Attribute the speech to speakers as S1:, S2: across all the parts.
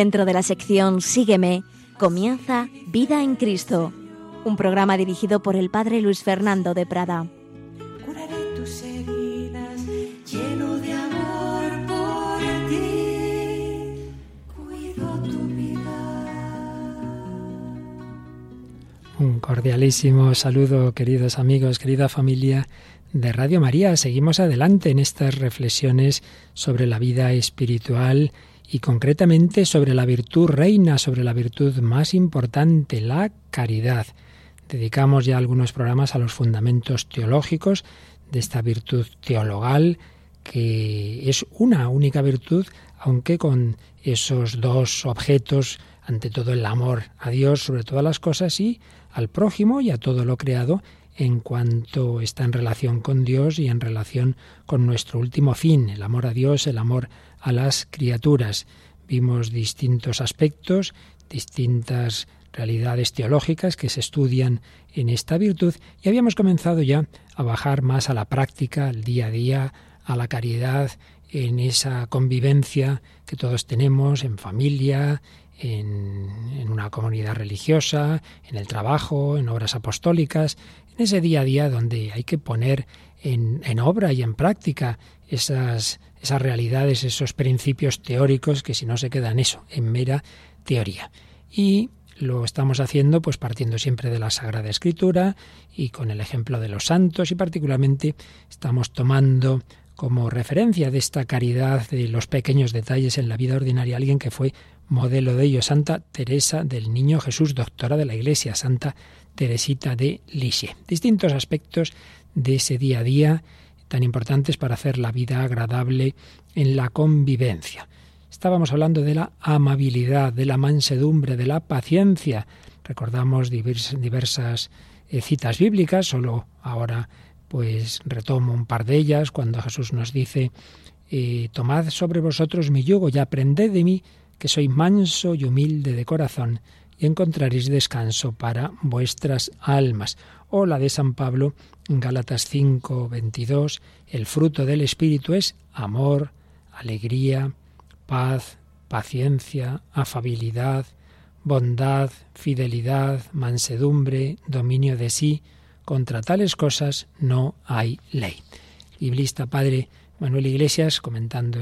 S1: Dentro de la sección Sígueme, comienza Vida en Cristo, un programa dirigido por el Padre Luis Fernando de Prada.
S2: Un cordialísimo saludo, queridos amigos, querida familia de Radio María. Seguimos adelante en estas reflexiones sobre la vida espiritual y concretamente sobre la virtud reina, sobre la virtud más importante, la caridad. Dedicamos ya algunos programas a los fundamentos teológicos de esta virtud teologal, que es una única virtud, aunque con esos dos objetos, ante todo el amor a Dios sobre todas las cosas y al prójimo y a todo lo creado en cuanto está en relación con Dios y en relación con nuestro último fin, el amor a Dios, el amor a las criaturas. Vimos distintos aspectos, distintas realidades teológicas que se estudian en esta virtud y habíamos comenzado ya a bajar más a la práctica, al día a día, a la caridad, en esa convivencia que todos tenemos en familia, en, una comunidad religiosa, en el trabajo, en obras apostólicas, ese día a día donde hay que poner en, en obra y en práctica esas, esas realidades, esos principios teóricos que si no se quedan eso, en mera teoría. Y lo estamos haciendo pues partiendo siempre de la Sagrada Escritura y con el ejemplo de los santos y particularmente estamos tomando como referencia de esta caridad de los pequeños detalles en la vida ordinaria alguien que fue Modelo de ello, Santa Teresa del Niño Jesús, doctora de la Iglesia, Santa Teresita de Lisieux. Distintos aspectos de ese día a día tan importantes para hacer la vida agradable en la convivencia. Estábamos hablando de la amabilidad, de la mansedumbre, de la paciencia. Recordamos diversas eh, citas bíblicas, solo ahora pues retomo un par de ellas cuando Jesús nos dice eh, tomad sobre vosotros mi yugo y aprended de mí que soy manso y humilde de corazón, y encontraréis descanso para vuestras almas. O la de San Pablo en Gálatas 5, 22, el fruto del Espíritu es amor, alegría, paz, paciencia, afabilidad, bondad, fidelidad, mansedumbre, dominio de sí. Contra tales cosas no hay ley. Librista Padre Manuel Iglesias, comentando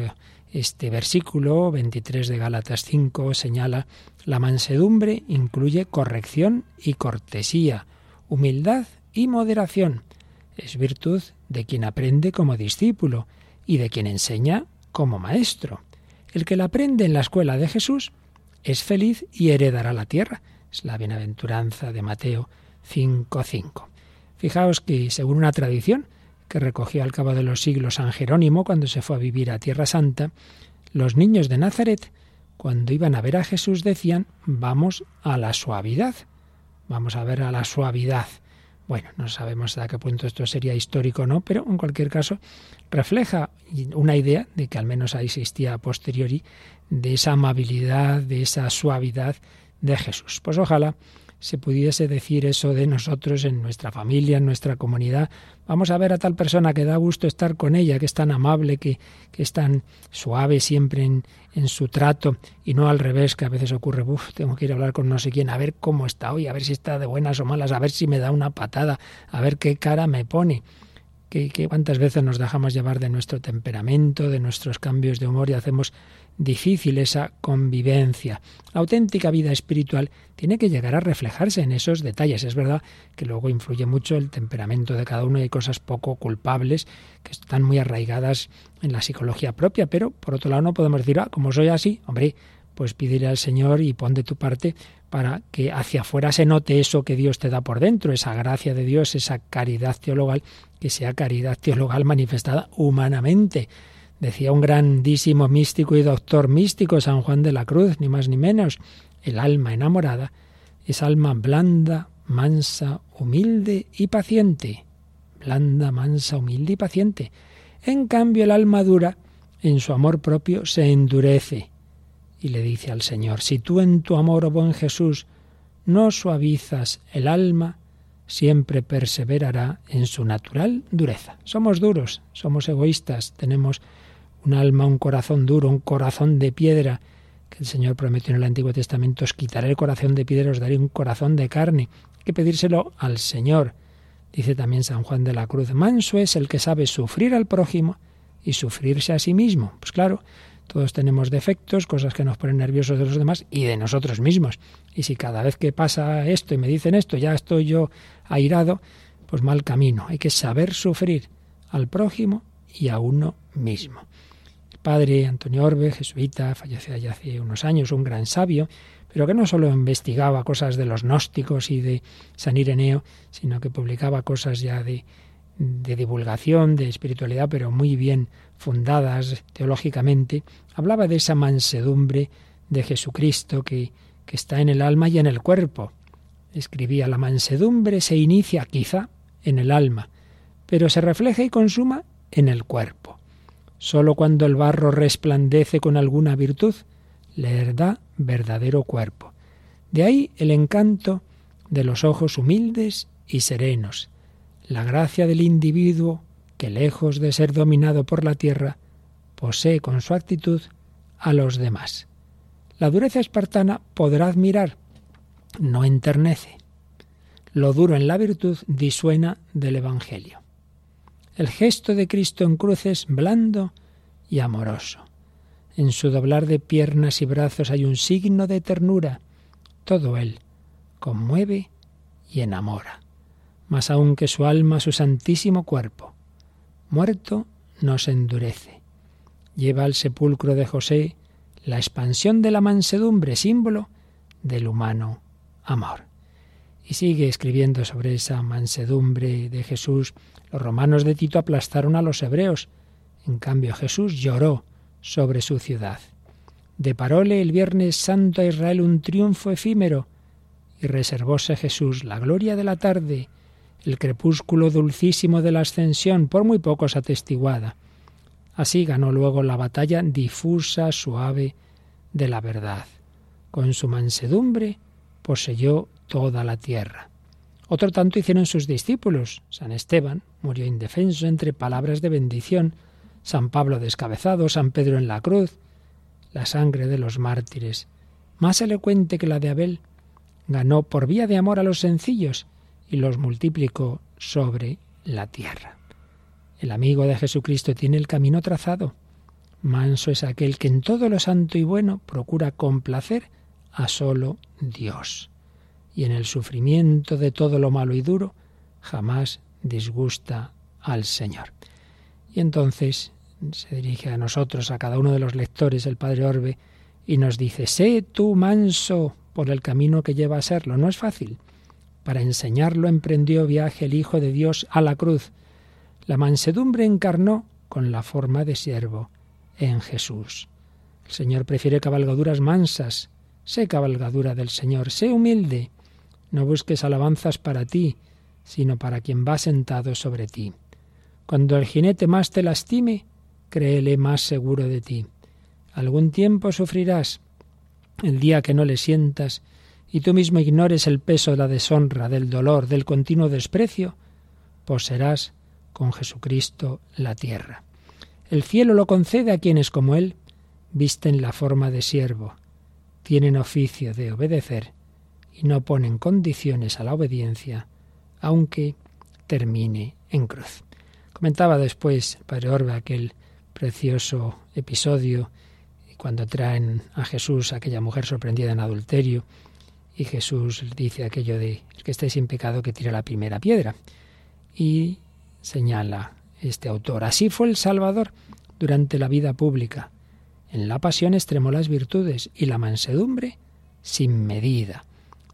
S2: este versículo 23 de Gálatas 5 señala, la mansedumbre incluye corrección y cortesía, humildad y moderación. Es virtud de quien aprende como discípulo y de quien enseña como maestro. El que la aprende en la escuela de Jesús es feliz y heredará la tierra. Es la bienaventuranza de Mateo 5.5. Fijaos que, según una tradición, que recogió al cabo de los siglos San Jerónimo cuando se fue a vivir a Tierra Santa, los niños de Nazaret, cuando iban a ver a Jesús, decían, vamos a la suavidad, vamos a ver a la suavidad. Bueno, no sabemos hasta qué punto esto sería histórico o no, pero en cualquier caso refleja una idea de que al menos ahí existía a posteriori de esa amabilidad, de esa suavidad de Jesús. Pues ojalá se pudiese decir eso de nosotros en nuestra familia, en nuestra comunidad. Vamos a ver a tal persona que da gusto estar con ella, que es tan amable, que, que es tan suave siempre en, en, su trato y no al revés, que a veces ocurre, uff, tengo que ir a hablar con no sé quién, a ver cómo está hoy, a ver si está de buenas o malas, a ver si me da una patada, a ver qué cara me pone. Que, cuántas veces nos dejamos llevar de nuestro temperamento, de nuestros cambios de humor y hacemos difícil esa convivencia. La auténtica vida espiritual tiene que llegar a reflejarse en esos detalles. Es verdad que luego influye mucho el temperamento de cada uno y hay cosas poco culpables que están muy arraigadas en la psicología propia, pero por otro lado no podemos decir, ah, como soy así, hombre, pues pídele al Señor y pon de tu parte para que hacia afuera se note eso que Dios te da por dentro, esa gracia de Dios, esa caridad teologal, que sea caridad teologal manifestada humanamente Decía un grandísimo místico y doctor místico, San Juan de la Cruz, ni más ni menos, el alma enamorada es alma blanda, mansa, humilde y paciente. Blanda, mansa, humilde y paciente. En cambio, el alma dura, en su amor propio, se endurece. Y le dice al Señor, si tú en tu amor, oh buen Jesús, no suavizas el alma, siempre perseverará en su natural dureza. Somos duros, somos egoístas, tenemos un alma, un corazón duro, un corazón de piedra que el Señor prometió en el Antiguo Testamento, os quitaré el corazón de piedra, os daré un corazón de carne. Hay que pedírselo al Señor. Dice también San Juan de la Cruz, manso es el que sabe sufrir al prójimo y sufrirse a sí mismo. Pues claro, todos tenemos defectos, cosas que nos ponen nerviosos de los demás y de nosotros mismos. Y si cada vez que pasa esto y me dicen esto ya estoy yo airado, pues mal camino. Hay que saber sufrir al prójimo y a uno mismo. El padre Antonio Orbe, jesuita, falleció ya hace unos años, un gran sabio, pero que no solo investigaba cosas de los gnósticos y de San Ireneo, sino que publicaba cosas ya de, de divulgación, de espiritualidad, pero muy bien fundadas teológicamente, hablaba de esa mansedumbre de Jesucristo que, que está en el alma y en el cuerpo. Escribía, la mansedumbre se inicia quizá en el alma, pero se refleja y consuma en el cuerpo. Sólo cuando el barro resplandece con alguna virtud, le da verdadero cuerpo. De ahí el encanto de los ojos humildes y serenos, la gracia del individuo que, lejos de ser dominado por la tierra, posee con su actitud a los demás. La dureza espartana podrá admirar, no enternece. Lo duro en la virtud disuena del Evangelio. El gesto de Cristo en cruz es blando y amoroso. En su doblar de piernas y brazos hay un signo de ternura. Todo él conmueve y enamora, más aún que su alma su santísimo cuerpo. Muerto nos endurece. Lleva al sepulcro de José la expansión de la mansedumbre, símbolo del humano amor. Y sigue escribiendo sobre esa mansedumbre de Jesús los romanos de Tito aplastaron a los hebreos. En cambio Jesús lloró sobre su ciudad. Deparóle el Viernes Santo a Israel un triunfo efímero y reservóse Jesús la gloria de la tarde, el crepúsculo dulcísimo de la ascensión, por muy pocos atestiguada. Así ganó luego la batalla difusa, suave, de la verdad. Con su mansedumbre poseyó toda la tierra. Otro tanto hicieron sus discípulos. San Esteban murió indefenso entre palabras de bendición, San Pablo descabezado, San Pedro en la cruz, la sangre de los mártires, más elocuente que la de Abel, ganó por vía de amor a los sencillos y los multiplicó sobre la tierra. El amigo de Jesucristo tiene el camino trazado. Manso es aquel que en todo lo santo y bueno procura complacer a solo Dios y en el sufrimiento de todo lo malo y duro jamás disgusta al Señor. Y entonces se dirige a nosotros, a cada uno de los lectores, el Padre Orbe, y nos dice, sé tú manso por el camino que lleva a serlo. No es fácil. Para enseñarlo emprendió viaje el Hijo de Dios a la cruz. La mansedumbre encarnó con la forma de siervo en Jesús. El Señor prefiere cabalgaduras mansas. Sé cabalgadura del Señor, sé humilde. No busques alabanzas para ti, sino para quien va sentado sobre ti. Cuando el jinete más te lastime, créele más seguro de ti. Algún tiempo sufrirás el día que no le sientas y tú mismo ignores el peso de la deshonra, del dolor, del continuo desprecio, poseerás con Jesucristo la tierra. El cielo lo concede a quienes como Él visten la forma de siervo, tienen oficio de obedecer y no ponen condiciones a la obediencia, aunque termine en cruz. Comentaba después Padre Orbe aquel precioso episodio cuando traen a Jesús a aquella mujer sorprendida en adulterio y Jesús dice aquello de el que esté sin pecado que tire la primera piedra y señala este autor así fue el Salvador durante la vida pública en la pasión extremó las virtudes y la mansedumbre sin medida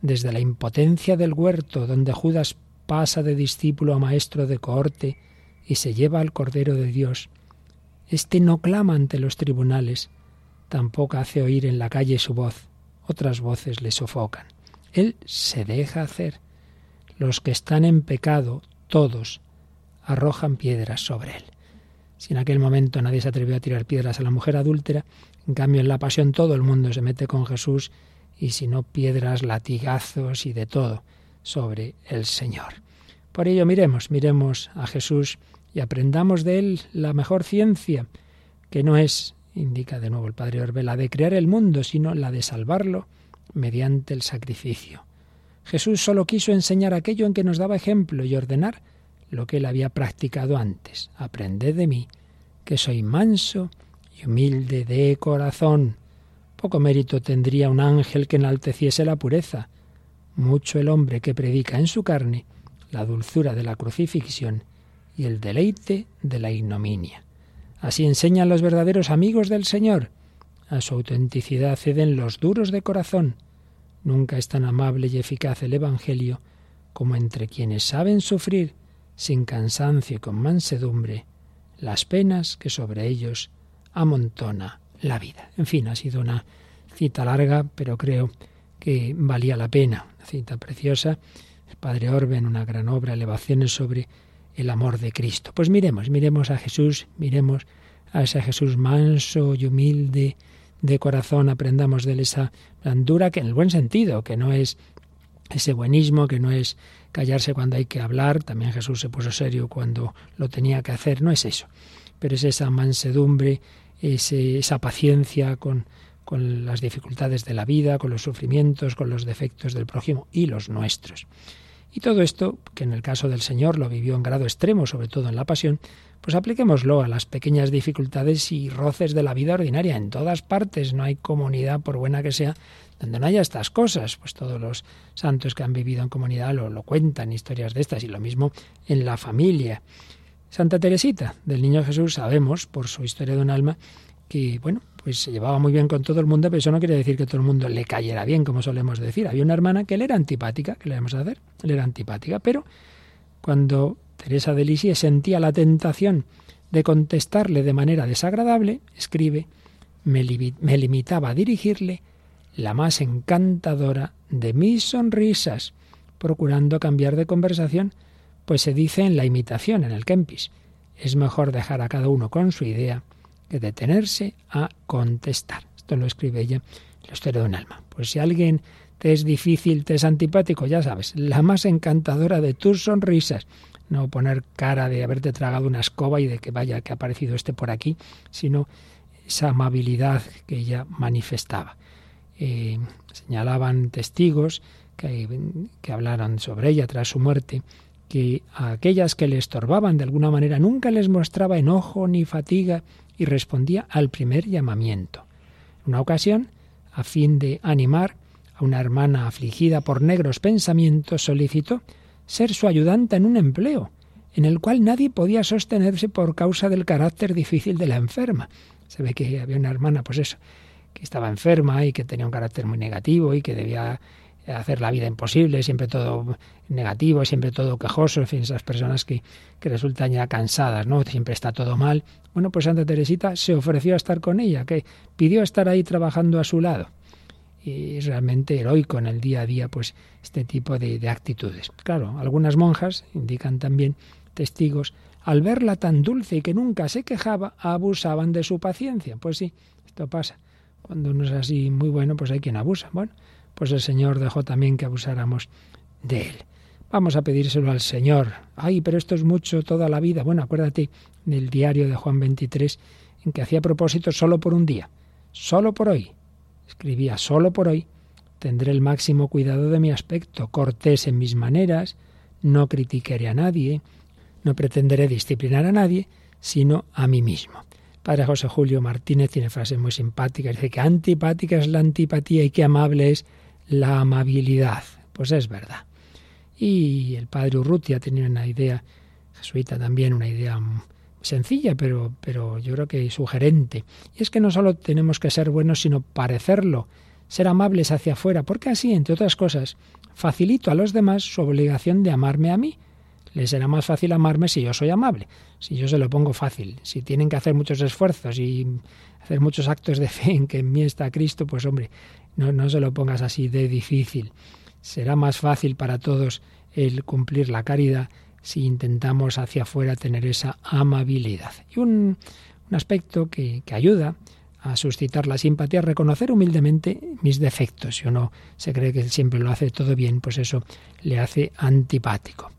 S2: desde la impotencia del huerto, donde Judas pasa de discípulo a maestro de cohorte y se lleva al Cordero de Dios. Este no clama ante los tribunales, tampoco hace oír en la calle su voz, otras voces le sofocan. Él se deja hacer. Los que están en pecado, todos, arrojan piedras sobre él. Si en aquel momento nadie se atrevió a tirar piedras a la mujer adúltera, en cambio en la pasión todo el mundo se mete con Jesús y si no piedras, latigazos y de todo sobre el Señor. Por ello miremos, miremos a Jesús y aprendamos de él la mejor ciencia, que no es indica de nuevo el padre Orbe, la de crear el mundo, sino la de salvarlo mediante el sacrificio. Jesús solo quiso enseñar aquello en que nos daba ejemplo y ordenar lo que él había practicado antes. Aprended de mí, que soy manso y humilde de corazón. Poco mérito tendría un ángel que enalteciese la pureza, mucho el hombre que predica en su carne la dulzura de la crucifixión y el deleite de la ignominia. Así enseñan los verdaderos amigos del Señor. A su autenticidad ceden los duros de corazón. Nunca es tan amable y eficaz el Evangelio como entre quienes saben sufrir sin cansancio y con mansedumbre las penas que sobre ellos amontona la vida. En fin, ha sido una cita larga, pero creo que valía la pena. Una cita preciosa. El padre Orbe en una gran obra, Elevaciones sobre el amor de Cristo. Pues miremos, miremos a Jesús, miremos a ese Jesús manso y humilde de corazón, aprendamos de él esa blandura que en el buen sentido, que no es ese buenismo, que no es callarse cuando hay que hablar, también Jesús se puso serio cuando lo tenía que hacer, no es eso, pero es esa mansedumbre, esa paciencia con, con las dificultades de la vida, con los sufrimientos, con los defectos del prójimo y los nuestros. Y todo esto, que en el caso del Señor lo vivió en grado extremo, sobre todo en la pasión, pues apliquémoslo a las pequeñas dificultades y roces de la vida ordinaria. En todas partes no hay comunidad, por buena que sea, donde no haya estas cosas. Pues todos los santos que han vivido en comunidad lo, lo cuentan, historias de estas, y lo mismo en la familia. Santa Teresita, del Niño Jesús, sabemos, por su historia de un alma, que, bueno, pues se llevaba muy bien con todo el mundo, pero eso no quiere decir que todo el mundo le cayera bien, como solemos decir. Había una hermana que le era antipática, ¿qué le vamos a hacer? Le era antipática, pero cuando Teresa de Lisieux sentía la tentación de contestarle de manera desagradable, escribe, me, me limitaba a dirigirle la más encantadora de mis sonrisas, procurando cambiar de conversación, pues se dice en la imitación, en el Kempis, es mejor dejar a cada uno con su idea que detenerse a contestar. Esto lo escribe ella en la historia de un alma. Pues si alguien te es difícil, te es antipático, ya sabes, la más encantadora de tus sonrisas. No poner cara de haberte tragado una escoba y de que vaya que ha aparecido este por aquí, sino esa amabilidad que ella manifestaba. Eh, señalaban testigos que, que hablaran sobre ella tras su muerte, que a aquellas que le estorbaban de alguna manera nunca les mostraba enojo ni fatiga, y respondía al primer llamamiento. Una ocasión, a fin de animar a una hermana afligida por negros pensamientos, solicitó ser su ayudante en un empleo, en el cual nadie podía sostenerse por causa del carácter difícil de la enferma. Se ve que había una hermana, pues eso, que estaba enferma y que tenía un carácter muy negativo y que debía hacer la vida imposible, siempre todo negativo, siempre todo quejoso, en fin, esas personas que, que resultan ya cansadas, ¿no? Siempre está todo mal. Bueno, pues Santa Teresita se ofreció a estar con ella, que pidió estar ahí trabajando a su lado. Y es realmente heroico en el día a día, pues, este tipo de, de actitudes. Claro, algunas monjas indican también testigos, al verla tan dulce y que nunca se quejaba, abusaban de su paciencia. Pues sí, esto pasa. Cuando uno es así muy bueno, pues hay quien abusa. Bueno, pues el Señor dejó también que abusáramos de él. Vamos a pedírselo al Señor. Ay, pero esto es mucho toda la vida. Bueno, acuérdate del diario de Juan 23 en que hacía propósitos solo por un día, solo por hoy. Escribía solo por hoy. Tendré el máximo cuidado de mi aspecto, cortés en mis maneras, no criticaré a nadie, no pretenderé disciplinar a nadie, sino a mí mismo. Padre José Julio Martínez tiene frases muy simpáticas. Dice que antipática es la antipatía y que amable es la amabilidad. Pues es verdad. Y el padre Urrutia tenía una idea, jesuita también, una idea sencilla, pero, pero yo creo que sugerente. Y es que no solo tenemos que ser buenos, sino parecerlo, ser amables hacia afuera, porque así, entre otras cosas, facilito a los demás su obligación de amarme a mí. Les será más fácil amarme si yo soy amable, si yo se lo pongo fácil. Si tienen que hacer muchos esfuerzos y hacer muchos actos de fe en que en mí está Cristo, pues hombre, no, no se lo pongas así de difícil. Será más fácil para todos el cumplir la caridad si intentamos hacia afuera tener esa amabilidad. Y un, un aspecto que, que ayuda a suscitar la simpatía, reconocer humildemente mis defectos. Si uno se cree que siempre lo hace todo bien, pues eso le hace antipático.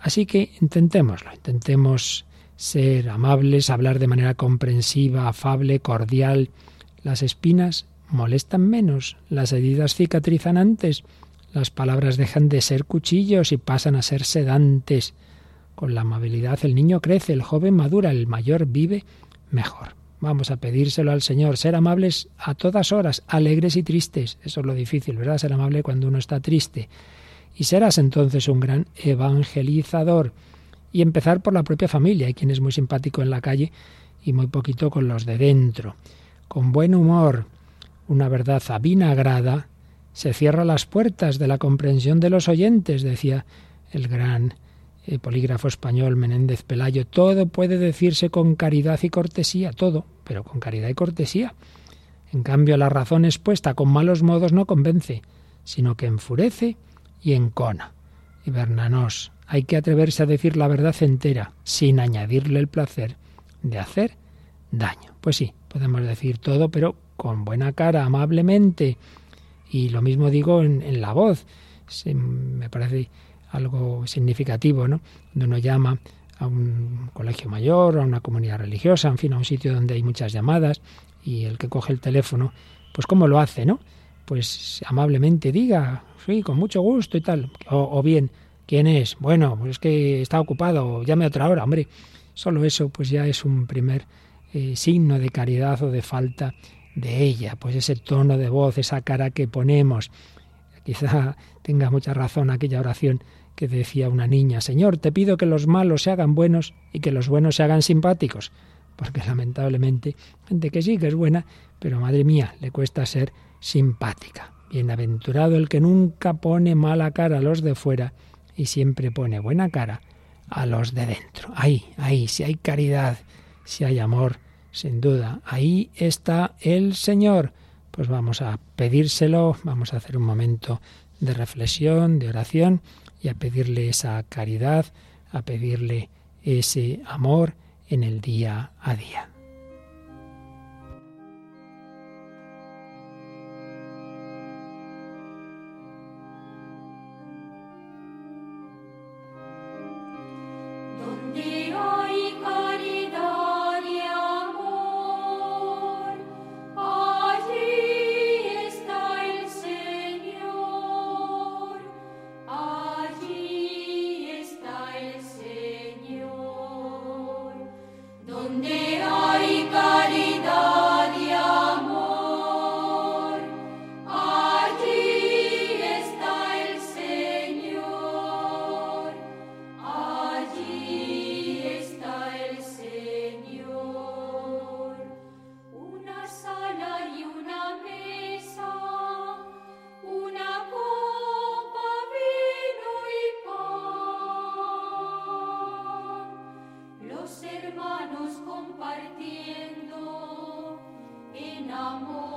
S2: Así que intentémoslo, intentemos ser amables, hablar de manera comprensiva, afable, cordial. Las espinas molestan menos, las heridas cicatrizan antes, las palabras dejan de ser cuchillos y pasan a ser sedantes. Con la amabilidad el niño crece, el joven madura, el mayor vive mejor. Vamos a pedírselo al Señor, ser amables a todas horas, alegres y tristes. Eso es lo difícil, ¿verdad? Ser amable cuando uno está triste. Y serás entonces un gran evangelizador. Y empezar por la propia familia. Hay quien es muy simpático en la calle y muy poquito con los de dentro. Con buen humor, una verdad avinagrada, se cierra las puertas de la comprensión de los oyentes, decía el gran eh, polígrafo español Menéndez Pelayo. Todo puede decirse con caridad y cortesía, todo, pero con caridad y cortesía. En cambio, la razón expuesta con malos modos no convence, sino que enfurece y encona. Y Bernanos, hay que atreverse a decir la verdad entera, sin añadirle el placer de hacer daño. Pues sí, podemos decir todo, pero con buena cara, amablemente. Y lo mismo digo en, la voz. me parece algo significativo, ¿no? Cuando uno llama a un colegio mayor, a una comunidad religiosa, en fin, a un sitio donde hay muchas llamadas y el que coge el teléfono, pues cómo lo hace, ¿no? Pues amablemente diga, sí, con mucho gusto y tal. O, bien, ¿quién es? Bueno, pues es que está ocupado, llame otra hora, hombre. Solo eso, pues ya es un primer eh, signo de caridad o de falta de ella, pues ese tono de voz, esa cara que ponemos. Quizá tenga mucha razón aquella oración que decía una niña, Señor, te pido que los malos se hagan buenos y que los buenos se hagan simpáticos, porque lamentablemente gente que sí que es buena, pero madre mía, le cuesta ser simpática. Bienaventurado el que nunca pone mala cara a los de fuera y siempre pone buena cara a los de dentro. Ahí, ahí, si hay caridad, si hay amor, sin duda. Ahí está el Señor. Pues vamos a pedírselo, vamos a hacer un momento de reflexión, de oración y a pedirle esa caridad, a pedirle ese amor en el día a día.
S3: Donde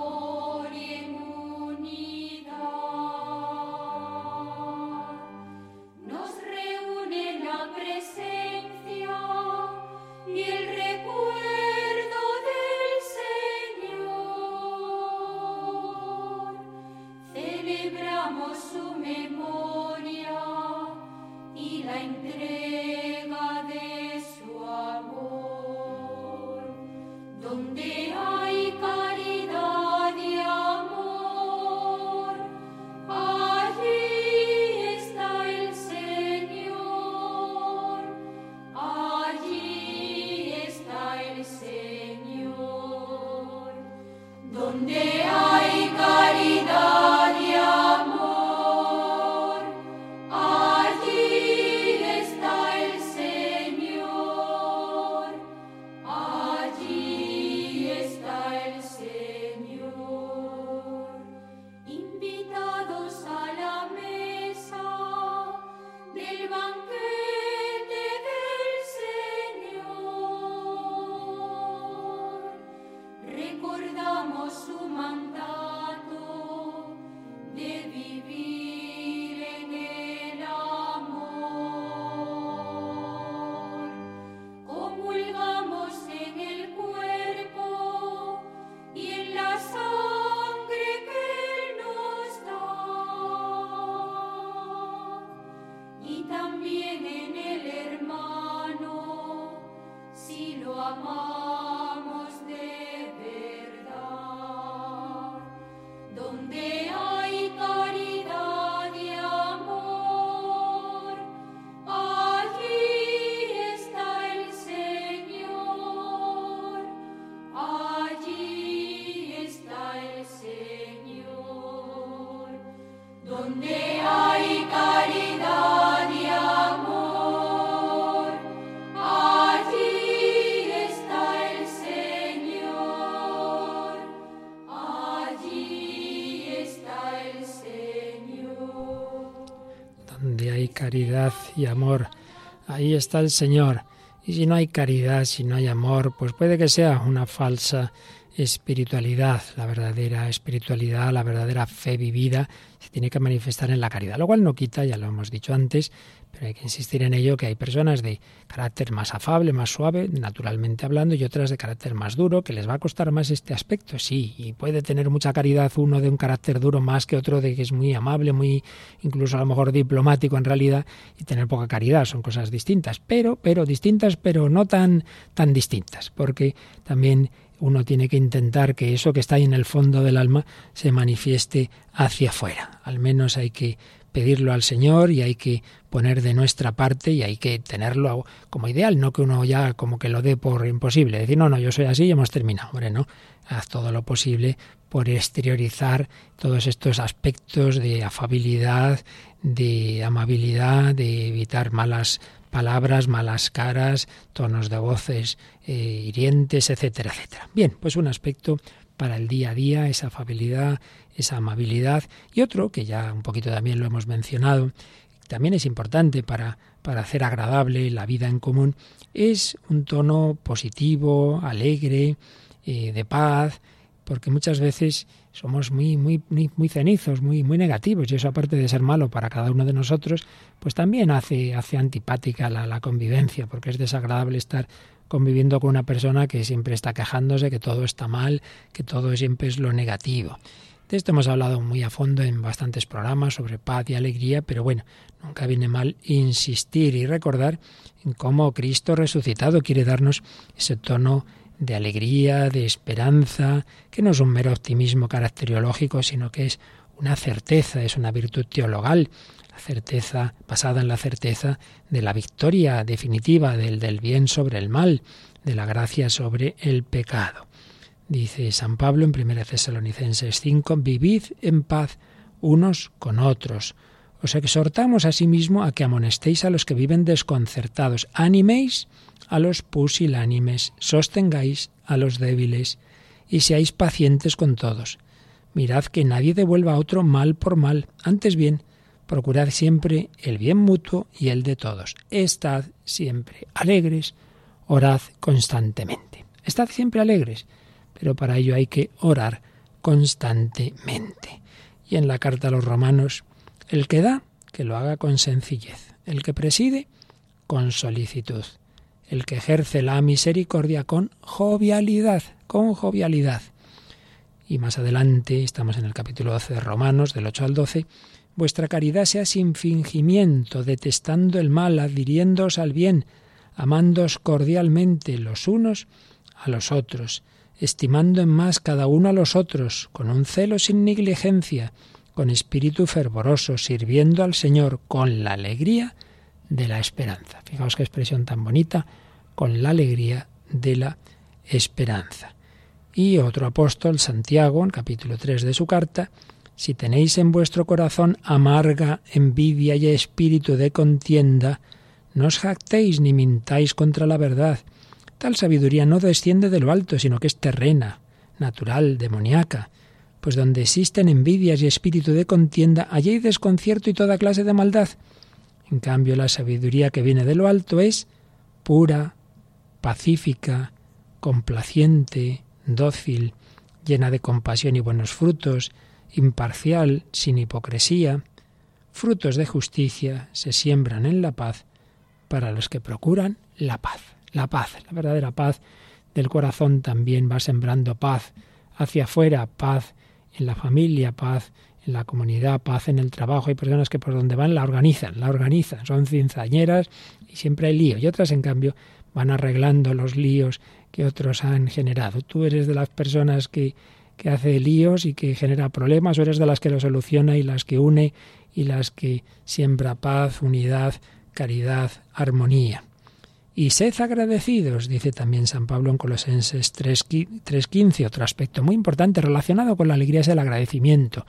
S2: Mama. Ahí está el Señor. Y si no hay caridad, si no hay amor, pues puede que sea una falsa espiritualidad. La verdadera espiritualidad, la verdadera fe vivida, se tiene que manifestar en la caridad. Lo cual no quita, ya lo hemos dicho antes, hay que insistir en ello que hay personas de carácter más afable, más suave, naturalmente hablando, y otras de carácter más duro, que les va a costar más este aspecto, sí, y puede tener mucha caridad uno de un carácter duro más que otro de que es muy amable, muy incluso a lo mejor diplomático en realidad, y tener poca caridad, son cosas distintas, pero, pero distintas, pero no tan, tan distintas, porque también uno tiene que intentar que eso que está ahí en el fondo del alma se manifieste hacia afuera. Al menos hay que pedirlo al Señor y hay que poner de nuestra parte y hay que tenerlo como ideal, no que uno ya como que lo dé por imposible, decir, no, no, yo soy así y hemos terminado. Hombre, no, haz todo lo posible por exteriorizar todos estos aspectos de afabilidad, de amabilidad, de evitar malas palabras, malas caras, tonos de voces eh, hirientes, etcétera, etcétera. Bien, pues un aspecto para el día a día, esa afabilidad, esa amabilidad. Y otro, que ya un poquito también lo hemos mencionado, también es importante para, para hacer agradable la vida en común, es un tono positivo, alegre, eh, de paz, porque muchas veces somos muy, muy, muy, cenizos, muy, muy negativos, y eso aparte de ser malo para cada uno de nosotros, pues también hace, hace antipática la, la convivencia, porque es desagradable estar conviviendo con una persona que siempre está quejándose, que todo está mal, que todo siempre es lo negativo. De esto hemos hablado muy a fondo en bastantes programas sobre paz y alegría, pero bueno, nunca viene mal insistir y recordar en cómo Cristo resucitado quiere darnos ese tono de alegría, de esperanza, que no es un mero optimismo caracteriológico, sino que es una certeza, es una virtud teologal, la certeza basada en la certeza de la victoria definitiva del, del bien sobre el mal, de la gracia sobre el pecado. Dice San Pablo en 1 Tesalonicenses 5, vivid en paz unos con otros. Os exhortamos asimismo a que amonestéis a los que viven desconcertados, animéis a los pusilánimes, sostengáis a los débiles y seáis pacientes con todos. Mirad que nadie devuelva a otro mal por mal, antes bien, procurad siempre el bien mutuo y el de todos. Estad siempre alegres, orad constantemente. Estad siempre alegres, pero para ello hay que orar constantemente. Y en la carta a los romanos, el que da, que lo haga con sencillez, el que preside, con solicitud, el que ejerce la misericordia con jovialidad, con jovialidad. Y más adelante, estamos en el capítulo 12 de Romanos, del 8 al 12, vuestra caridad sea sin fingimiento, detestando el mal, adhiriéndoos al bien, amándoos cordialmente los unos a los otros, estimando en más cada uno a los otros, con un celo sin negligencia, con espíritu fervoroso, sirviendo al Señor con la alegría de la esperanza. Fijaos qué expresión tan bonita, con la alegría de la esperanza. Y otro apóstol, Santiago, en capítulo 3 de su carta, si tenéis en vuestro corazón amarga envidia y espíritu de contienda, no os jactéis ni mintáis contra la verdad. Tal sabiduría no desciende de lo alto, sino que es terrena, natural, demoníaca. Pues donde existen envidias y espíritu de contienda, allí hay desconcierto y toda clase de maldad. En cambio, la sabiduría que viene de lo alto es pura, pacífica, complaciente, dócil, llena de compasión y buenos frutos, imparcial, sin hipocresía, frutos de justicia se siembran en la paz para los que procuran la paz. La paz, la verdadera paz del corazón también va sembrando paz hacia afuera, paz en la familia, paz en la comunidad, paz en el trabajo. Hay personas que por donde van la organizan, la organizan, son cinzañeras y siempre hay lío. Y otras, en cambio, van arreglando los líos que otros han generado. Tú eres de las personas que que hace líos y que genera problemas, o eres de las que lo soluciona y las que une y las que siembra paz, unidad, caridad, armonía. Y sed agradecidos, dice también San Pablo en Colosenses 3.15, otro aspecto muy importante relacionado con la alegría es el agradecimiento,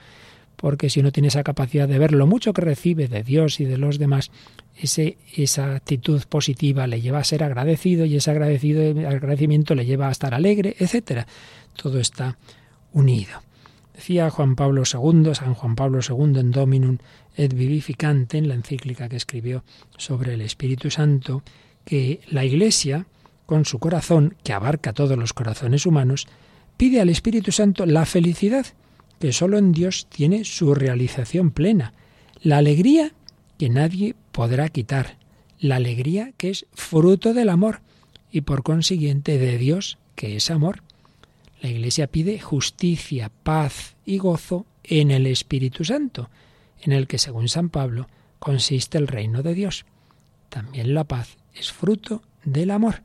S2: porque si uno tiene esa capacidad de ver lo mucho que recibe de Dios y de los demás, ese, esa actitud positiva le lleva a ser agradecido y ese agradecido, agradecimiento le lleva a estar alegre, etc. Todo está unido. Decía Juan Pablo II, San Juan Pablo II en Dominum et Vivificante, en la encíclica que escribió sobre el Espíritu Santo, que la Iglesia, con su corazón, que abarca todos los corazones humanos, pide al Espíritu Santo la felicidad, que sólo en Dios tiene su realización plena, la alegría que nadie podrá quitar, la alegría que es fruto del amor y por consiguiente de Dios, que es amor. La Iglesia pide justicia, paz y gozo en el Espíritu Santo, en el que, según San Pablo, consiste el reino de Dios. También la paz es fruto del amor.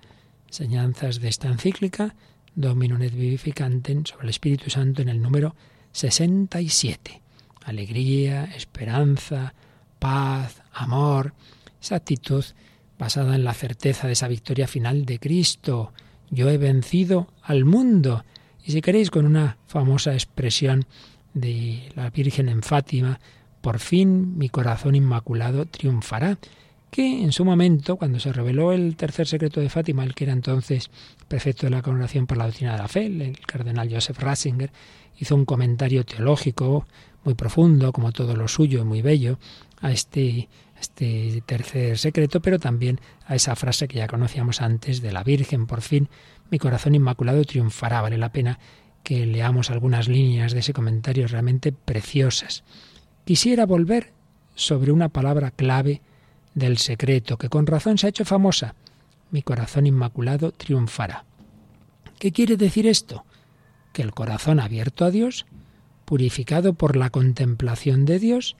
S2: Enseñanzas de esta encíclica, Dominum et Vivificantem, sobre el Espíritu Santo en el número 67. Alegría, esperanza, paz, amor, esa actitud basada en la certeza de esa victoria final de Cristo. Yo he vencido al mundo y si queréis, con una famosa expresión de la Virgen en Fátima, por fin mi corazón inmaculado triunfará, que en su momento, cuando se reveló el tercer secreto de Fátima, el que era entonces prefecto de la Congregación por la Doctrina de la Fe, el cardenal Joseph Ratzinger, hizo un comentario teológico muy profundo, como todo lo suyo, muy bello, a este, este tercer secreto, pero también a esa frase que ya conocíamos antes de la Virgen, por fin mi corazón inmaculado triunfará. Vale la pena que leamos algunas líneas de ese comentario realmente preciosas. Quisiera volver sobre una palabra clave del secreto, que con razón se ha hecho famosa. Mi corazón inmaculado triunfará. ¿Qué quiere decir esto? Que el corazón abierto a Dios, purificado por la contemplación de Dios,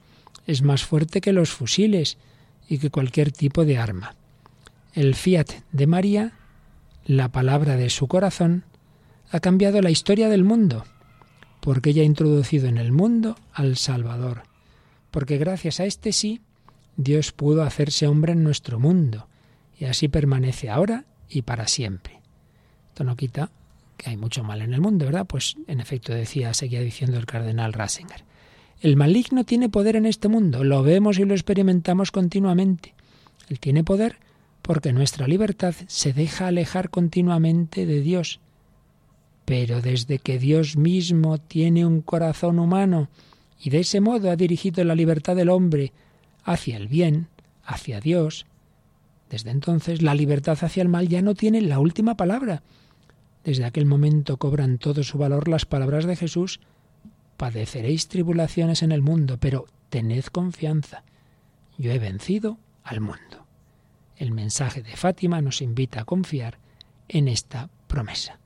S2: es más fuerte que los fusiles y que cualquier tipo de arma. El fiat de María la palabra de su corazón, ha cambiado la historia del mundo, porque ella ha introducido en el mundo al Salvador, porque gracias a este sí, Dios pudo hacerse hombre en nuestro mundo, y así permanece ahora y para siempre. Esto no quita que hay mucho mal en el mundo, ¿verdad? Pues en efecto decía, seguía diciendo el cardenal Ratzinger. El maligno tiene poder en este mundo, lo vemos y lo experimentamos continuamente. Él tiene poder porque nuestra libertad se deja alejar continuamente de Dios. Pero desde que Dios mismo tiene un corazón humano y de ese modo ha dirigido la libertad del hombre hacia el bien, hacia Dios, desde entonces la libertad hacia el mal ya no tiene la última palabra. Desde aquel momento cobran todo su valor las palabras de Jesús. Padeceréis tribulaciones en el mundo, pero tened confianza. Yo he vencido al mundo. El mensaje de Fátima nos invita a confiar en esta promesa.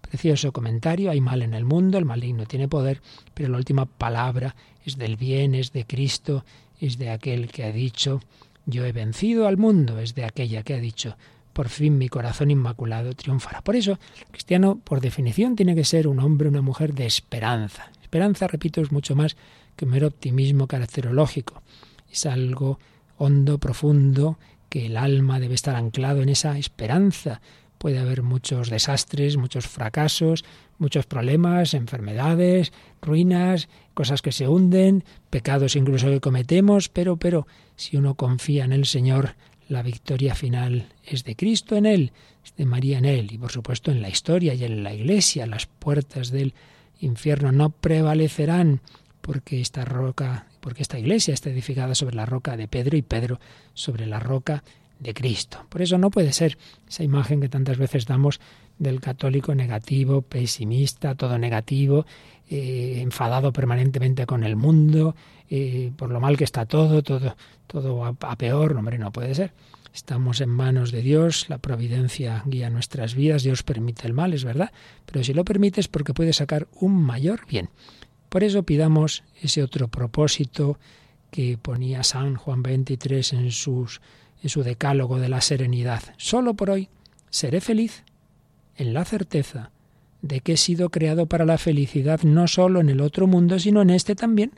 S2: Precioso comentario, hay mal en el mundo, el maligno tiene poder, pero la última palabra es del bien, es de Cristo, es de aquel que ha dicho, yo he vencido al mundo, es de aquella que ha dicho, por fin mi corazón inmaculado triunfará. Por eso, el cristiano, por definición, tiene que ser un hombre, una mujer de esperanza. Esperanza, repito, es mucho más que un mero optimismo caracterológico. Es algo hondo, profundo, que el alma debe estar anclado en esa esperanza. Puede haber muchos desastres, muchos fracasos, muchos problemas, enfermedades, ruinas, cosas que se hunden, pecados incluso que cometemos, pero pero si uno confía en el Señor, la victoria final es de Cristo en él, es de María en él y por supuesto en la historia y en la iglesia las puertas del infierno no prevalecerán porque esta roca porque esta iglesia está edificada sobre la roca de Pedro y Pedro sobre la roca de Cristo. Por eso no puede ser esa imagen que tantas veces damos del católico negativo, pesimista, todo negativo, eh, enfadado permanentemente con el mundo, eh, por lo mal que está todo, todo, todo a, a peor. hombre, no puede ser. Estamos en manos de Dios, la providencia guía nuestras vidas, Dios permite el mal, es verdad, pero si lo permite es porque puede sacar un mayor bien. Por eso pidamos ese otro propósito que ponía San Juan 23 en, en su decálogo de la serenidad. Solo por hoy seré feliz en la certeza de que he sido creado para la felicidad no solo en el otro mundo, sino en este también,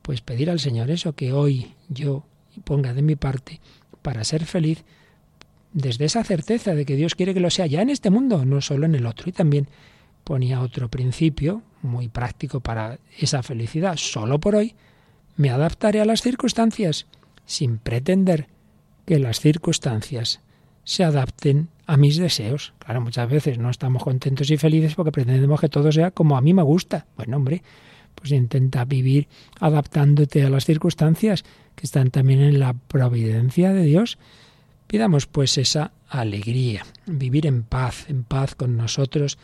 S2: pues pedir al Señor eso, que hoy yo ponga de mi parte para ser feliz desde esa certeza de que Dios quiere que lo sea ya en este mundo, no solo en el otro. Y también ponía otro principio muy práctico para esa felicidad. Solo por hoy me adaptaré a las circunstancias, sin pretender que las circunstancias se adapten a mis deseos. Claro, muchas veces no estamos contentos y felices porque pretendemos que todo sea como a mí me gusta. Bueno, hombre, pues intenta vivir adaptándote a las circunstancias que están también en la providencia de Dios. Pidamos pues esa alegría, vivir en paz, en paz con nosotros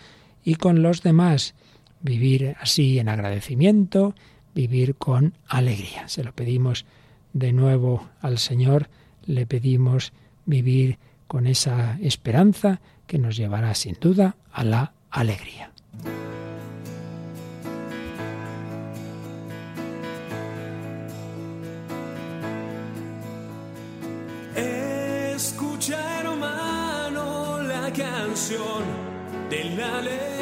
S2: y con los demás, vivir así en agradecimiento, vivir con alegría. Se lo pedimos de nuevo al Señor, le pedimos vivir con esa esperanza que nos llevará sin duda a la alegría.
S4: Canción de la alegría,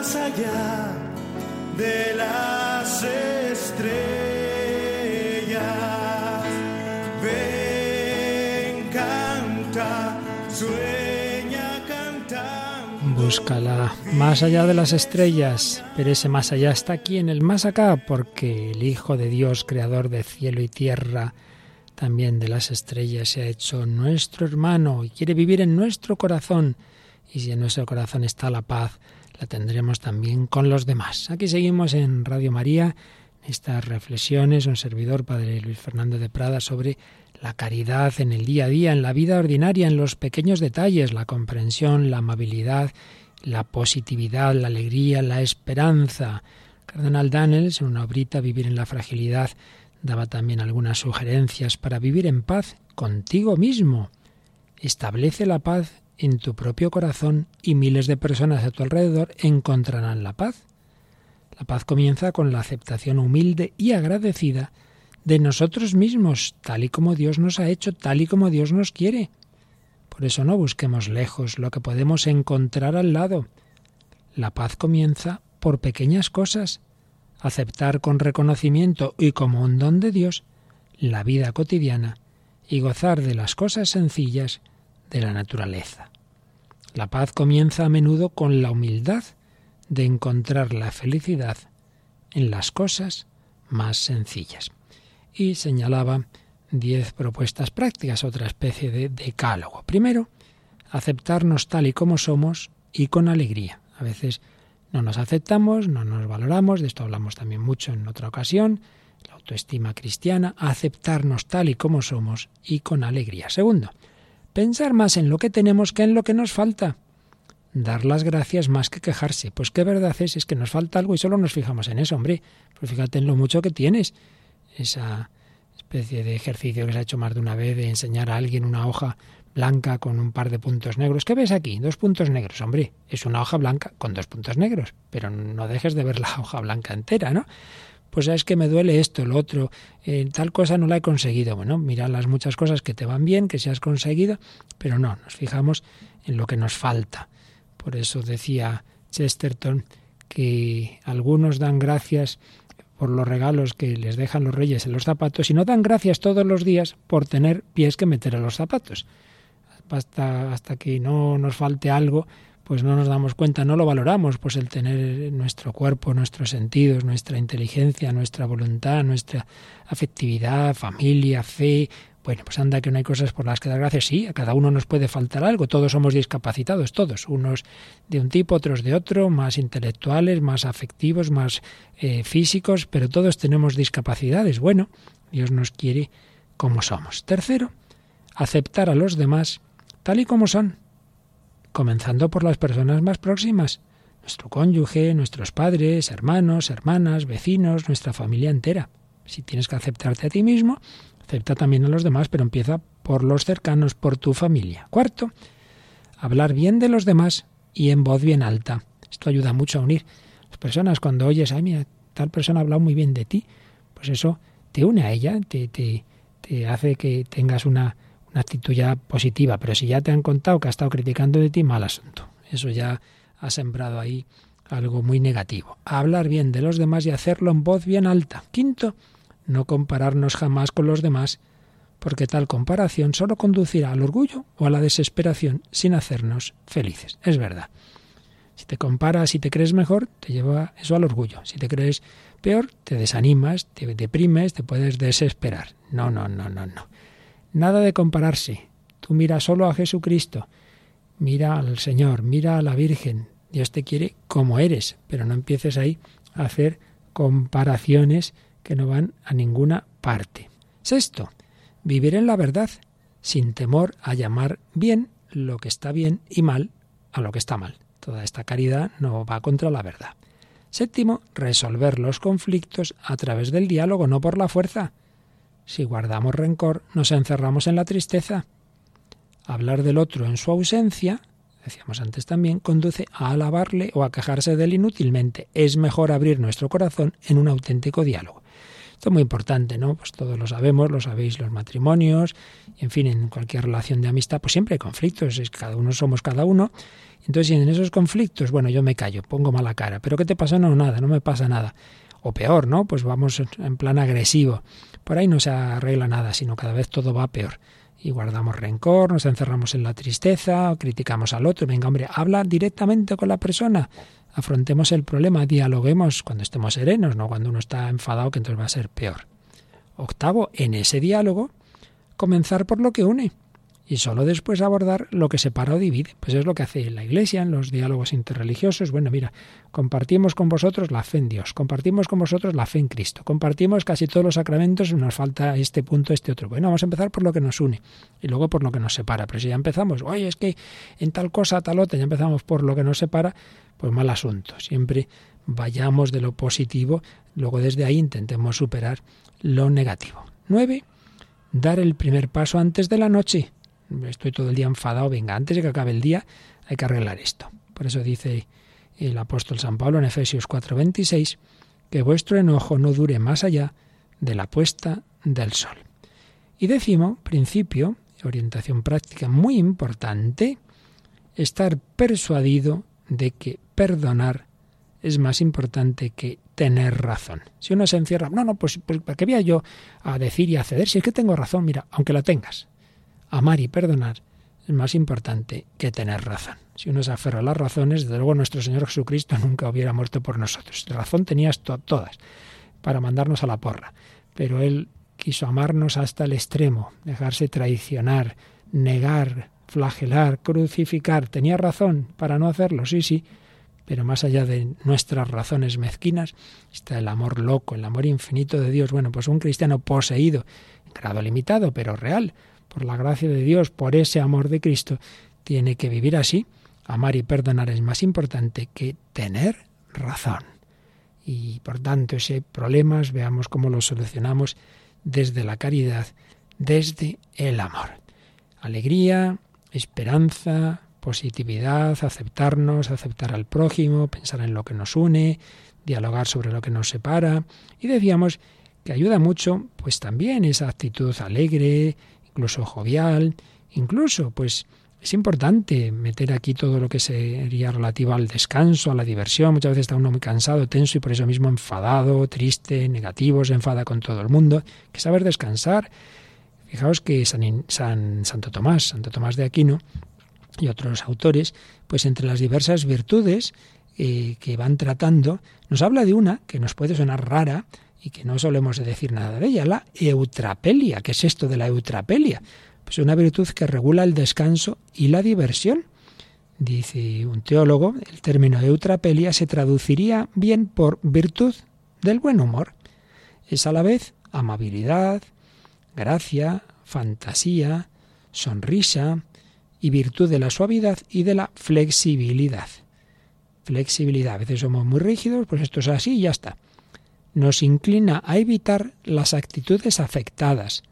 S4: más allá de las estrellas. Ven, canta, sueña cantando.
S2: Búscala más allá de las estrellas, pero ese más allá está aquí en el más acá, porque el Hijo de Dios, creador de cielo y tierra, también de las estrellas, se ha hecho nuestro hermano y quiere vivir en nuestro corazón. Y si en nuestro corazón está la paz, la tendremos también con los demás. Aquí seguimos en Radio María, estas reflexiones, un servidor, Padre Luis Fernando de Prada, sobre la caridad en el día a día, en la vida ordinaria, en los pequeños detalles, la comprensión, la amabilidad, la positividad, la alegría, la esperanza. Cardenal Daniels, en una obrita, Vivir en la fragilidad, daba también algunas sugerencias para vivir en paz contigo mismo. Establece la paz en tu propio corazón y miles de personas a tu alrededor encontrarán la paz. La paz comienza con la aceptación humilde y agradecida de nosotros mismos, tal y como Dios nos ha hecho, tal y como Dios nos quiere. Por eso no busquemos lejos lo que podemos encontrar al lado. La paz comienza por pequeñas cosas. Aceptar con reconocimiento y como un don de Dios la vida cotidiana y gozar de las cosas sencillas de la naturaleza. La paz comienza a menudo con la humildad de encontrar la felicidad en las cosas más sencillas. Y señalaba diez propuestas prácticas, otra especie de decálogo. Primero, aceptarnos tal y como somos y con alegría. A veces no nos aceptamos, no nos valoramos, de esto hablamos también mucho en otra ocasión, la autoestima cristiana, aceptarnos tal y como somos y con alegría. Segundo, pensar más en lo que tenemos que en lo que nos falta. Dar las gracias más que quejarse. Pues qué verdad es, es que nos falta algo y solo nos fijamos en eso, hombre. Pues fíjate en lo mucho que tienes. Esa especie de ejercicio que se ha hecho más de una vez de enseñar a alguien una hoja blanca con un par de puntos negros. ¿Qué ves aquí? Dos puntos negros. Hombre, es una hoja blanca con dos puntos negros, pero no dejes de ver la hoja blanca entera, ¿no? Pues es que me duele esto, lo otro, eh, tal cosa no la he conseguido. Bueno, mira las muchas cosas que te van bien, que se has conseguido, pero no, nos fijamos en lo que nos falta. Por eso decía Chesterton que algunos dan gracias por los regalos que les dejan los reyes en los zapatos y no dan gracias todos los días por tener pies que meter en los zapatos. Hasta, hasta que no nos falte algo, pues no nos damos cuenta, no lo valoramos, pues el tener nuestro cuerpo, nuestros sentidos, nuestra inteligencia, nuestra voluntad, nuestra afectividad, familia, fe, bueno, pues anda que no hay cosas por las que dar gracias. Sí, a cada uno nos puede faltar algo. Todos somos discapacitados, todos. Unos de un tipo, otros de otro, más intelectuales, más afectivos, más eh, físicos, pero todos tenemos discapacidades. Bueno, Dios nos quiere como somos. Tercero, aceptar a los demás tal y como son, comenzando por las personas más próximas, nuestro cónyuge, nuestros padres, hermanos, hermanas, vecinos, nuestra familia entera. Si tienes que aceptarte a ti mismo, Acepta también a los demás, pero empieza por los cercanos, por tu familia. Cuarto, hablar bien de los demás y en voz bien alta. Esto ayuda mucho a unir. Las personas cuando oyes, ay, mira, tal persona ha hablado muy bien de ti, pues eso te une a ella, te, te, te hace que tengas una, una actitud ya positiva. Pero si ya te han contado que ha estado criticando de ti, mal asunto. Eso ya ha sembrado ahí algo muy negativo. Hablar bien de los demás y hacerlo en voz bien alta. Quinto, no compararnos jamás con los demás, porque tal comparación solo conducirá al orgullo o a la desesperación sin hacernos felices. Es verdad. Si te comparas y te crees mejor, te lleva eso al orgullo. Si te crees peor, te desanimas, te deprimes, te puedes desesperar. No, no, no, no, no. Nada de compararse. Tú mira solo a Jesucristo. Mira al Señor, mira a la Virgen. Dios te quiere como eres, pero no empieces ahí a hacer comparaciones que no van a ninguna parte. Sexto, vivir en la verdad, sin temor a llamar bien lo que está bien y mal a lo que está mal. Toda esta caridad no va contra la verdad. Séptimo, resolver los conflictos a través del diálogo, no por la fuerza. Si guardamos rencor, nos encerramos en la tristeza. Hablar del otro en su ausencia, decíamos antes también, conduce a alabarle o a quejarse de él inútilmente. Es mejor abrir nuestro corazón en un auténtico diálogo. Esto es muy importante, ¿no? Pues todos lo sabemos, lo sabéis los matrimonios, en fin, en cualquier relación de amistad, pues siempre hay conflictos, cada uno somos cada uno. Entonces, en esos conflictos, bueno, yo me callo, pongo mala cara, pero ¿qué te pasa? No, nada, no me pasa nada. O peor, ¿no? Pues vamos en plan agresivo. Por ahí no se arregla nada, sino cada vez todo va peor y guardamos rencor, nos encerramos en la tristeza, criticamos al otro. Venga, hombre, habla directamente con la persona afrontemos el problema, dialoguemos cuando estemos serenos, no cuando uno está enfadado, que entonces va a ser peor. Octavo, en ese diálogo, comenzar por lo que une y solo después abordar lo que separa o divide. Pues es lo que hace la Iglesia en los diálogos interreligiosos. Bueno, mira, compartimos con vosotros la fe en Dios, compartimos con vosotros la fe en Cristo, compartimos casi todos los sacramentos, nos falta este punto, este otro. Bueno, vamos a empezar por lo que nos une y luego por lo que nos separa. Pero si ya empezamos, oye, es que en tal cosa, tal otra, ya empezamos por lo que nos separa, pues mal asunto. Siempre vayamos de lo positivo, luego desde ahí intentemos superar lo negativo. Nueve, dar el primer paso antes de la noche estoy todo el día enfadado, venga, antes de que acabe el día hay que arreglar esto. Por eso dice el apóstol San Pablo en Efesios 4:26, que vuestro enojo no dure más allá de la puesta del sol. Y décimo, principio, orientación práctica muy importante, estar persuadido de que perdonar es más importante que tener razón. Si uno se encierra, no, no, pues, pues ¿para qué voy yo a decir y a ceder? Si es que tengo razón, mira, aunque la tengas. Amar y perdonar es más importante que tener razón. Si uno se aferra a las razones, desde luego nuestro Señor Jesucristo nunca hubiera muerto por nosotros. razón tenías todas para mandarnos a la porra, pero Él quiso amarnos hasta el extremo, dejarse traicionar, negar, flagelar, crucificar. Tenía razón para no hacerlo, sí, sí, pero más allá de nuestras razones mezquinas está el amor loco, el amor infinito de Dios. Bueno, pues un cristiano poseído, en grado limitado, pero real, por la gracia de Dios, por ese amor de Cristo, tiene que vivir así. Amar y perdonar es más importante que tener razón. Y por tanto, si hay problemas, veamos cómo los solucionamos desde la caridad, desde el amor. Alegría, esperanza, positividad, aceptarnos, aceptar al prójimo, pensar en lo que nos une, dialogar sobre lo que nos separa. Y decíamos que ayuda mucho, pues también esa actitud alegre, incluso jovial, incluso, pues es importante meter aquí todo lo que sería relativo al descanso, a la diversión. Muchas veces está uno muy cansado, tenso y por eso mismo enfadado, triste, negativo, se enfada con todo el mundo. que saber descansar. Fijaos que San, San, Santo Tomás, Santo Tomás de Aquino, y otros autores, pues entre las diversas virtudes eh, que van tratando, nos habla de una que nos puede sonar rara y que no solemos decir nada de ella, la eutrapelia. ¿Qué es esto de la eutrapelia? Pues una virtud que regula el descanso y la diversión. Dice un teólogo, el término eutrapelia se traduciría bien por virtud del buen humor. Es a la vez amabilidad, gracia, fantasía, sonrisa, y virtud de la suavidad y de la flexibilidad. Flexibilidad, a veces somos muy rígidos, pues esto es así y ya está. Nos inclina a evitar las actitudes afectadas,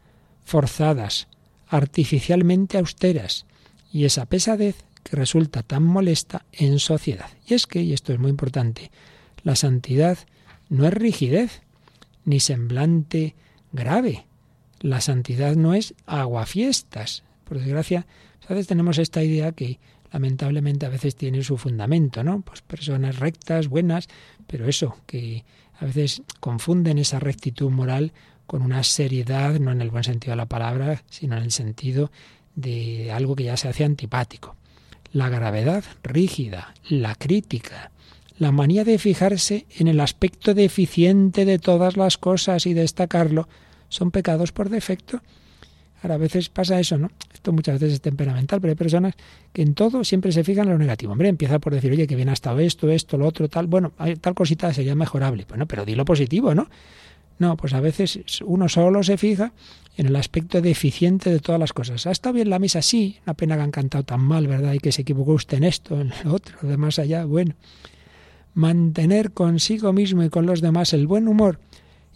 S2: forzadas, artificialmente austeras, y esa pesadez que resulta tan molesta en sociedad. Y es que, y esto es muy importante, la santidad no es rigidez, ni semblante grave. La santidad no es aguafiestas. Por desgracia, a veces tenemos esta idea que lamentablemente a veces tiene su fundamento, ¿no? Pues personas rectas, buenas, pero eso, que a veces confunden esa rectitud moral con una seriedad, no en el buen sentido de la palabra, sino en el sentido de algo que ya se hace antipático. La gravedad rígida, la crítica, la manía de fijarse en el aspecto deficiente de todas las cosas y destacarlo, son pecados por defecto Ahora, a veces pasa eso, ¿no? Esto muchas veces es temperamental, pero hay personas que en todo siempre se fijan en lo negativo. Hombre, empieza por decir, oye, que bien ha estado esto, esto, lo otro, tal. Bueno, tal cosita sería mejorable. Bueno, pero di lo positivo, ¿no? No, pues a veces uno solo se fija en el aspecto deficiente de todas las cosas. ¿Ha estado bien la misa? Sí, una pena que han cantado tan mal, ¿verdad? Y que se equivocó usted en esto, en lo otro, de más allá. Bueno, mantener consigo mismo y con los demás el buen humor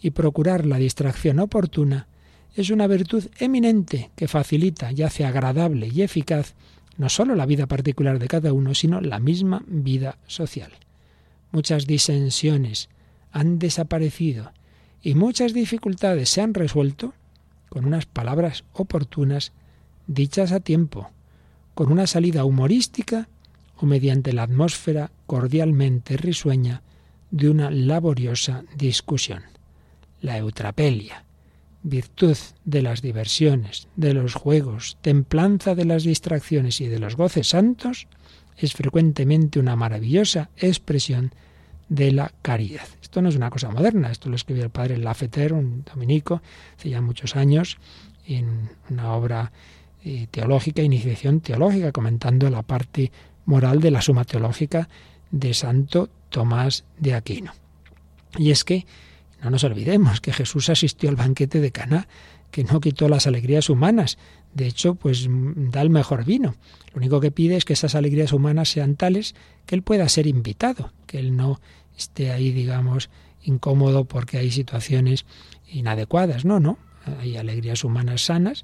S2: y procurar la distracción oportuna es una virtud eminente que facilita y hace agradable y eficaz no sólo la vida particular de cada uno, sino la misma vida social. Muchas disensiones han desaparecido y muchas dificultades se han resuelto con unas palabras oportunas dichas a tiempo, con una salida humorística o mediante la atmósfera cordialmente risueña de una laboriosa discusión. La eutrapelia, virtud de las diversiones, de los juegos, templanza de las distracciones y de los goces santos, es frecuentemente una maravillosa expresión de la caridad. Esto no es una cosa moderna, esto lo escribió el padre Lafeter, un dominico, hace ya muchos años, en una obra eh, teológica, iniciación teológica, comentando la parte moral de la suma teológica de Santo Tomás de Aquino. Y es que no nos olvidemos que Jesús asistió al banquete de Caná, que no quitó las alegrías humanas. De hecho, pues da el mejor vino. Lo único que pide es que esas alegrías humanas sean tales que él pueda ser invitado, que él no esté ahí, digamos, incómodo porque hay situaciones inadecuadas. No, no. Hay alegrías humanas sanas.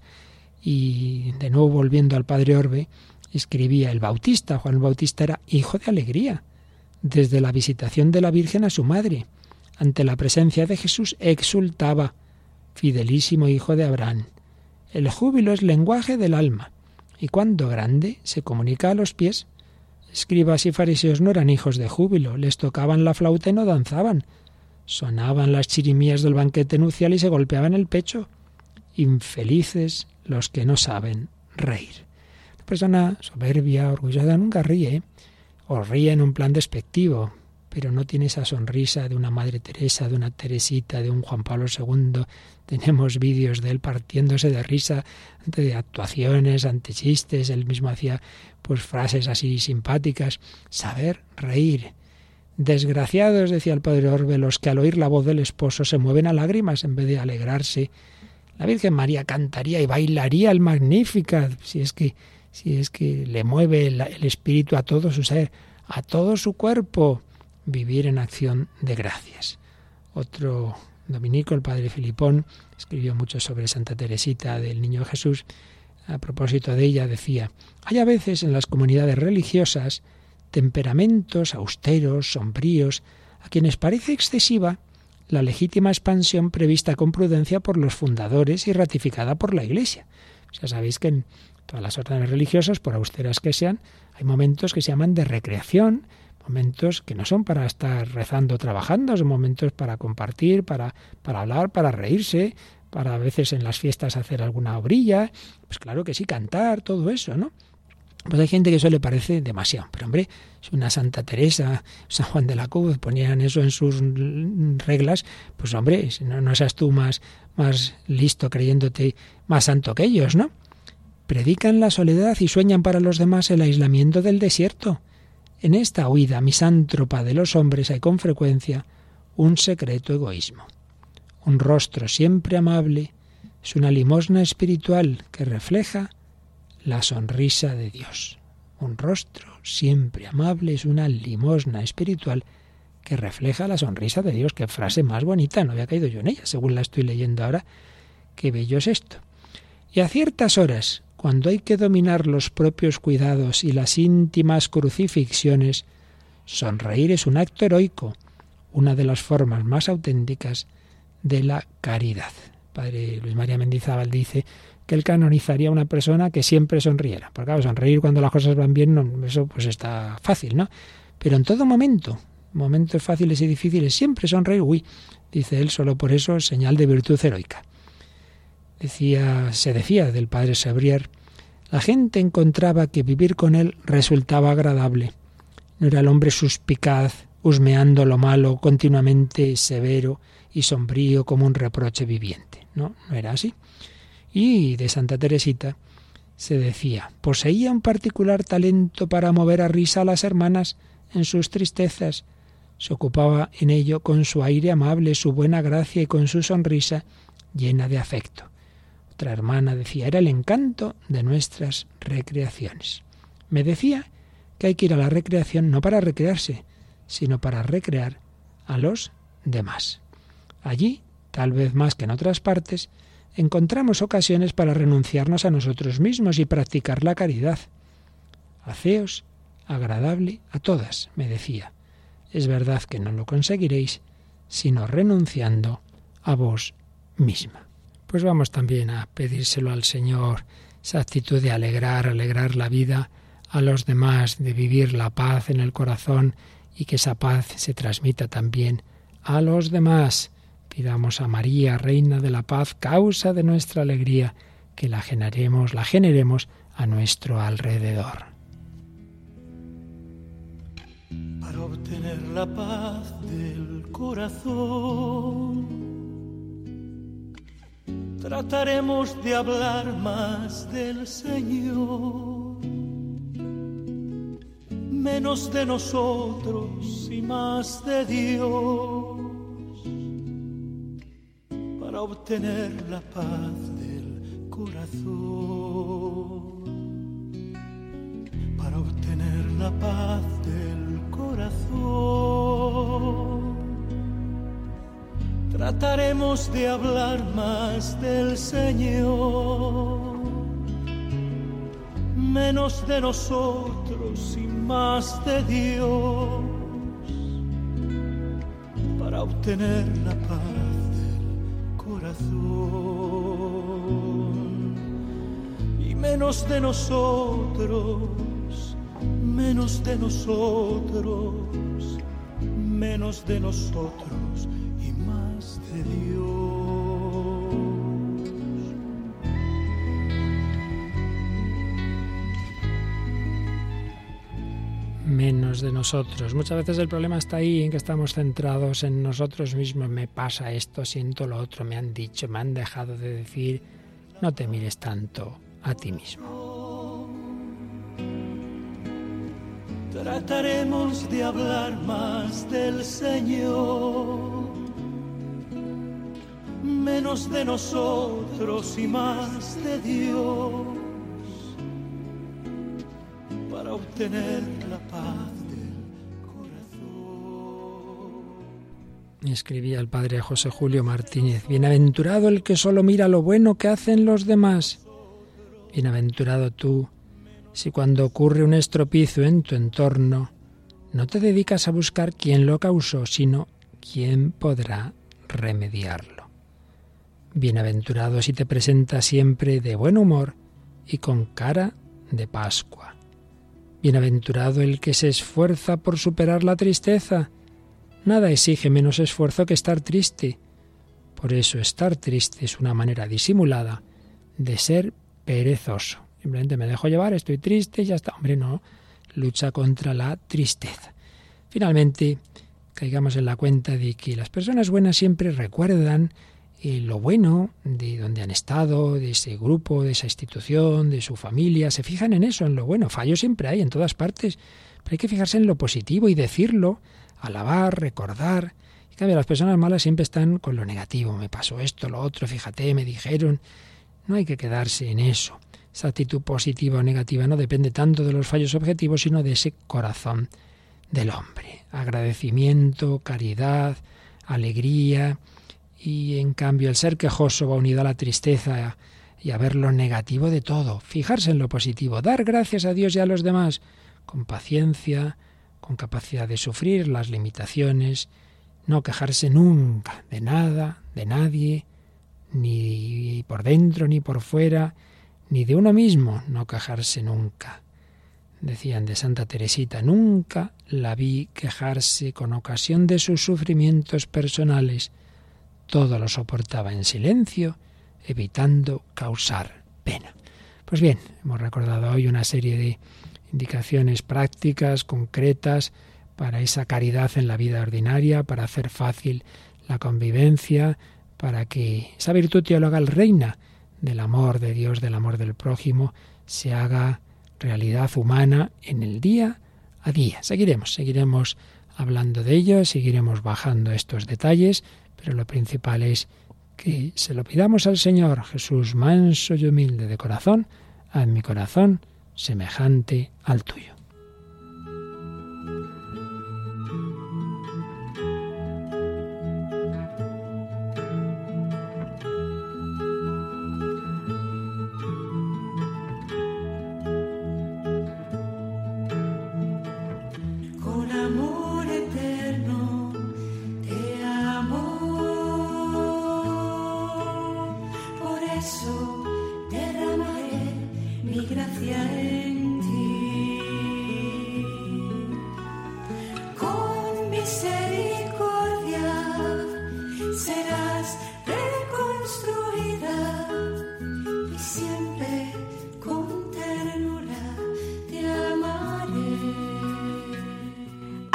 S2: Y de nuevo volviendo al padre Orbe, escribía el Bautista. Juan Bautista era hijo de alegría, desde la visitación de la Virgen a su madre ante la presencia de Jesús exultaba, fidelísimo hijo de Abraham. El júbilo es lenguaje del alma, y cuando grande se comunica a los pies. Escribas y fariseos no eran hijos de júbilo, les tocaban la flauta y no danzaban. Sonaban las chirimías del banquete nupcial y se golpeaban el pecho. Infelices los que no saben reír. Una persona soberbia, orgullosa, nunca ríe, o ríe en un plan despectivo, pero no tiene esa sonrisa de una Madre Teresa, de una Teresita, de un Juan Pablo II. Tenemos vídeos de él partiéndose de risa ante actuaciones, ante chistes. Él mismo hacía pues frases así simpáticas. Saber reír. Desgraciados, decía el padre Orbe, los que al oír la voz del esposo se mueven a lágrimas en vez de alegrarse. La Virgen María cantaría y bailaría el Magnificat, si es que, si es que le mueve el espíritu a todo su ser, a todo su cuerpo vivir en acción de gracias. Otro dominico, el padre Filipón, escribió mucho sobre Santa Teresita del Niño Jesús. A propósito de ella decía, hay a veces en las comunidades religiosas temperamentos austeros, sombríos, a quienes parece excesiva la legítima expansión prevista con prudencia por los fundadores y ratificada por la Iglesia. Ya sabéis que en todas las órdenes religiosas, por austeras que sean, hay momentos que se llaman de recreación, momentos que no son para estar rezando, trabajando, son momentos para compartir, para, para hablar, para reírse, para a veces en las fiestas hacer alguna obrilla, pues claro que sí, cantar, todo eso, ¿no? Pues hay gente que eso le parece demasiado. Pero hombre, si una Santa Teresa, San Juan de la Cruz ponían eso en sus reglas, pues hombre, no, no seas tú más, más listo creyéndote más santo que ellos, ¿no? Predican la soledad y sueñan para los demás el aislamiento del desierto. En esta huida misántropa de los hombres hay con frecuencia un secreto egoísmo. Un rostro siempre amable es una limosna espiritual que refleja la sonrisa de Dios. Un rostro siempre amable es una limosna espiritual que refleja la sonrisa de Dios. Qué frase más bonita, no había caído yo en ella, según la estoy leyendo ahora. Qué bello es esto. Y a ciertas horas, cuando hay que dominar los propios cuidados y las íntimas crucifixiones, sonreír es un acto heroico, una de las formas más auténticas de la caridad. Padre Luis María Mendizábal dice que él canonizaría a una persona que siempre sonriera. Porque claro, sonreír cuando las cosas van bien, no, eso pues está fácil, ¿no? Pero en todo momento, momentos fáciles y difíciles, siempre sonreír, uy, dice él, solo por eso es señal de virtud heroica decía, se decía del padre Sebrier, la gente encontraba que vivir con él resultaba agradable. No era el hombre suspicaz, husmeando lo malo, continuamente severo y sombrío como un reproche viviente. No, no era así. Y de Santa Teresita se decía, poseía un particular talento para mover a risa a las hermanas en sus tristezas. Se ocupaba en ello con su aire amable, su buena gracia y con su sonrisa llena de afecto. Otra hermana decía, era el encanto de nuestras recreaciones. Me decía que hay que ir a la recreación no para recrearse, sino para recrear a los demás. Allí, tal vez más que en otras partes, encontramos ocasiones para renunciarnos a nosotros mismos y practicar la caridad. Haceos agradable a todas, me decía. Es verdad que no lo conseguiréis, sino renunciando a vos misma pues vamos también a pedírselo al Señor, esa actitud de alegrar, alegrar la vida a los demás, de vivir la paz en el corazón y que esa paz se transmita también a los demás. Pidamos a María, Reina de la Paz, causa de nuestra alegría, que la generemos, la generemos a nuestro alrededor.
S4: Para obtener la paz del corazón trataremos de hablar más del Señor, menos de nosotros y más de Dios, para obtener la paz del corazón, para obtener la paz del corazón trataremos de hablar más del Señor, menos de nosotros y más de Dios, para obtener la paz del corazón, y menos de nosotros menos de nosotros, menos de nosotros De
S2: nosotros. Muchas veces el problema está ahí en que estamos centrados en nosotros mismos. Me pasa esto, siento lo otro, me han dicho, me han dejado de decir. No te mires tanto a ti mismo.
S4: Trataremos de hablar más del Señor, menos de nosotros y más de Dios, para obtener la paz
S2: Escribía el padre José Julio Martínez, Bienaventurado el que solo mira lo bueno que hacen los demás. Bienaventurado tú si cuando ocurre un estropicio en tu entorno, no te dedicas a buscar quién lo causó, sino quién podrá remediarlo. Bienaventurado si te presentas siempre de buen humor y con cara de Pascua. Bienaventurado el que se esfuerza por superar la tristeza. Nada exige menos esfuerzo que estar triste. Por eso estar triste es una manera disimulada de ser perezoso. Simplemente me dejo llevar, estoy triste y ya está. Hombre, no, lucha contra la tristeza. Finalmente, caigamos en la cuenta de que las personas buenas siempre recuerdan eh, lo bueno de donde han estado, de ese grupo, de esa institución, de su familia. Se fijan en eso, en lo bueno. Fallos siempre hay en todas partes, pero hay que fijarse en lo positivo y decirlo, alabar, recordar. En cambio, las personas malas siempre están con lo negativo. Me pasó esto, lo otro, fíjate, me dijeron. No hay que quedarse en eso. Esa actitud positiva o negativa no depende tanto de los fallos objetivos, sino de ese corazón del hombre. Agradecimiento, caridad, alegría. Y en cambio el ser quejoso va unido a la tristeza y a ver lo negativo de todo. Fijarse en lo positivo, dar gracias a Dios y a los demás, con paciencia, con capacidad de sufrir las limitaciones, no quejarse nunca de nada, de nadie, ni por dentro ni por fuera, ni de uno mismo, no quejarse nunca. Decían de Santa Teresita, nunca la vi quejarse con ocasión de sus sufrimientos personales. Todo lo soportaba en silencio, evitando causar pena. Pues bien, hemos recordado hoy una serie de indicaciones prácticas, concretas, para esa caridad en la vida ordinaria, para hacer fácil la convivencia, para que esa virtud teologal reina del amor de Dios, del amor del prójimo, se haga realidad humana en el día a día. Seguiremos, seguiremos hablando de ello, seguiremos bajando estos detalles, pero lo principal es que se lo pidamos al Señor Jesús manso y humilde de corazón, haz mi corazón semejante al tuyo.